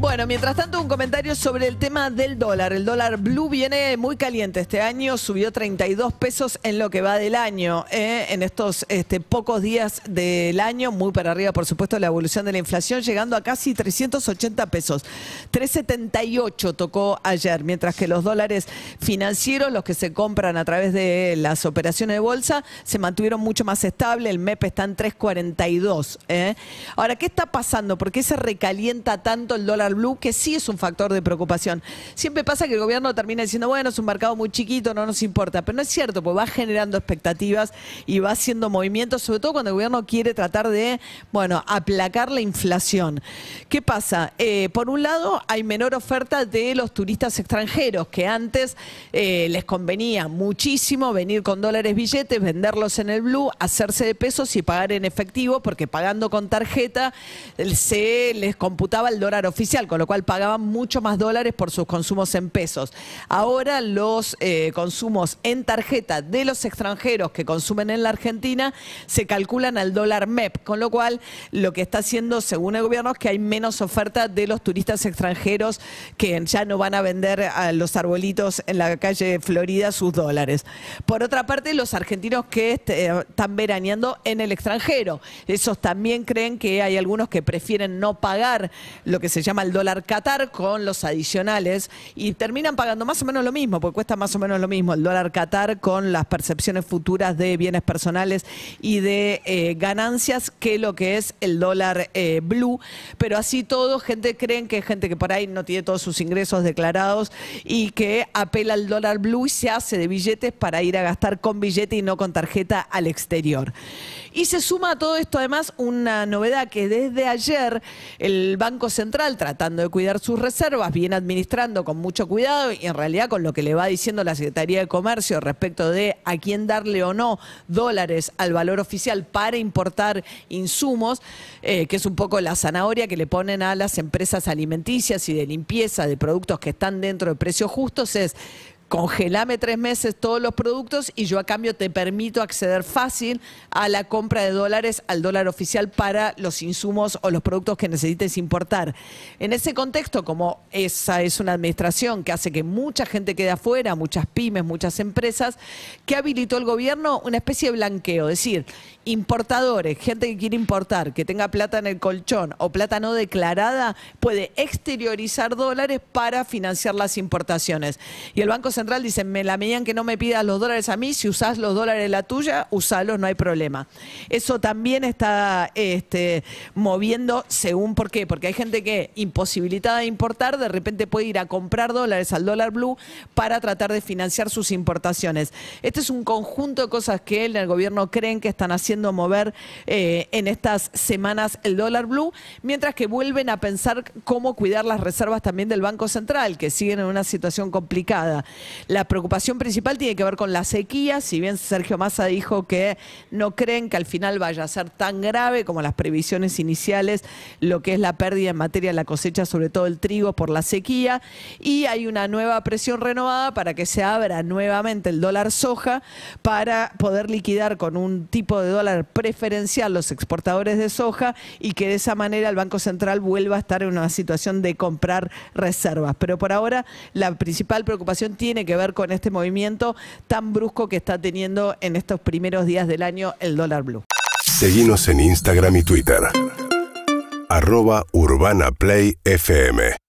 Bueno, mientras tanto, un comentario sobre el tema del dólar. El dólar blue viene muy caliente este año, subió 32 pesos en lo que va del año. ¿eh? En estos este, pocos días del año, muy para arriba, por supuesto, la evolución de la inflación, llegando a casi 380 pesos. 378 tocó ayer, mientras que los dólares financieros, los que se compran a través de las operaciones de bolsa, se mantuvieron mucho más estable. El MEP está en 342. ¿eh? Ahora, ¿qué está pasando? ¿Por qué se recalienta tanto el dólar blue? Que sí es un factor de preocupación. Siempre pasa que el gobierno termina diciendo, bueno, es un mercado muy chiquito, no nos importa. Pero no es cierto, porque va generando expectativas y va haciendo movimientos, sobre todo cuando el gobierno quiere tratar de, bueno, aplacar la inflación. ¿Qué pasa? Eh, por un lado, hay menor oferta de los turistas extranjeros, que antes eh, les convenía muchísimo venir con dólares billetes, venderlos en el blue, hacerse de pesos y pagar en efectivo, porque pagando con tarjeta eh, se les computaba el dólar oficial, con lo cual pagaban mucho más dólares por sus consumos en pesos. Ahora los eh, consumos en tarjeta de los extranjeros que consumen en la Argentina se calculan al dólar MEP, con lo cual lo que está haciendo, según el gobierno, es que hay menos oferta de los turistas extranjeros que ya no van a vender a los arbolitos en la calle Florida sus dólares. Por otra parte, los argentinos que este, están veraneando en el extranjero, esos también creen que hay algunos que prefieren no pagar lo que se llama el dólar Qatar con los adicionales y terminan pagando más o menos lo mismo, porque cuesta más o menos lo mismo el dólar Qatar con las percepciones futuras de bienes personales y de eh, ganancias que lo que es el dólar eh, blue. Pero así todo, gente creen que es gente que por ahí no tiene todos sus ingresos declarados y que apela al dólar blue y se hace de billetes para ir a gastar con billete y no con tarjeta al exterior. Y se suma a todo esto además una novedad que desde ayer el Banco Central, tratando de cuidar sus reservas, viene administrando con mucho cuidado y en realidad con lo que le va diciendo la Secretaría de Comercio respecto de a quién darle o no dólares al valor oficial para importar insumos, eh, que es un poco la zanahoria que le ponen a las empresas alimenticias y de limpieza de productos que están dentro de precios justos, es congelame tres meses todos los productos y yo a cambio te permito acceder fácil a la compra de dólares al dólar oficial para los insumos o los productos que necesites importar. En ese contexto, como esa es una administración que hace que mucha gente quede afuera, muchas pymes, muchas empresas, que habilitó el gobierno una especie de blanqueo, es decir, importadores, gente que quiere importar, que tenga plata en el colchón o plata no declarada, puede exteriorizar dólares para financiar las importaciones. Y el Banco Central dice, me la medida en que no me pidas los dólares a mí, si usás los dólares la tuya, usalos, no hay problema. Eso también está este, moviendo según por qué, porque hay gente que imposibilitada de importar, de repente puede ir a comprar dólares al dólar blue para tratar de financiar sus importaciones. Este es un conjunto de cosas que en el gobierno creen que están haciendo mover eh, en estas semanas el dólar blue, mientras que vuelven a pensar cómo cuidar las reservas también del Banco Central, que siguen en una situación complicada. La preocupación principal tiene que ver con la sequía, si bien Sergio Massa dijo que no creen que al final vaya a ser tan grave como las previsiones iniciales, lo que es la pérdida en materia de la cosecha, sobre todo el trigo por la sequía, y hay una nueva presión renovada para que se abra nuevamente el dólar soja para poder liquidar con un tipo de dólar preferencial los exportadores de soja y que de esa manera el Banco Central vuelva a estar en una situación de comprar reservas. Pero por ahora la principal preocupación tiene que ver con este movimiento tan brusco que está teniendo en estos primeros días del año el dólar blue. Seguimos en Instagram y Twitter. Arroba.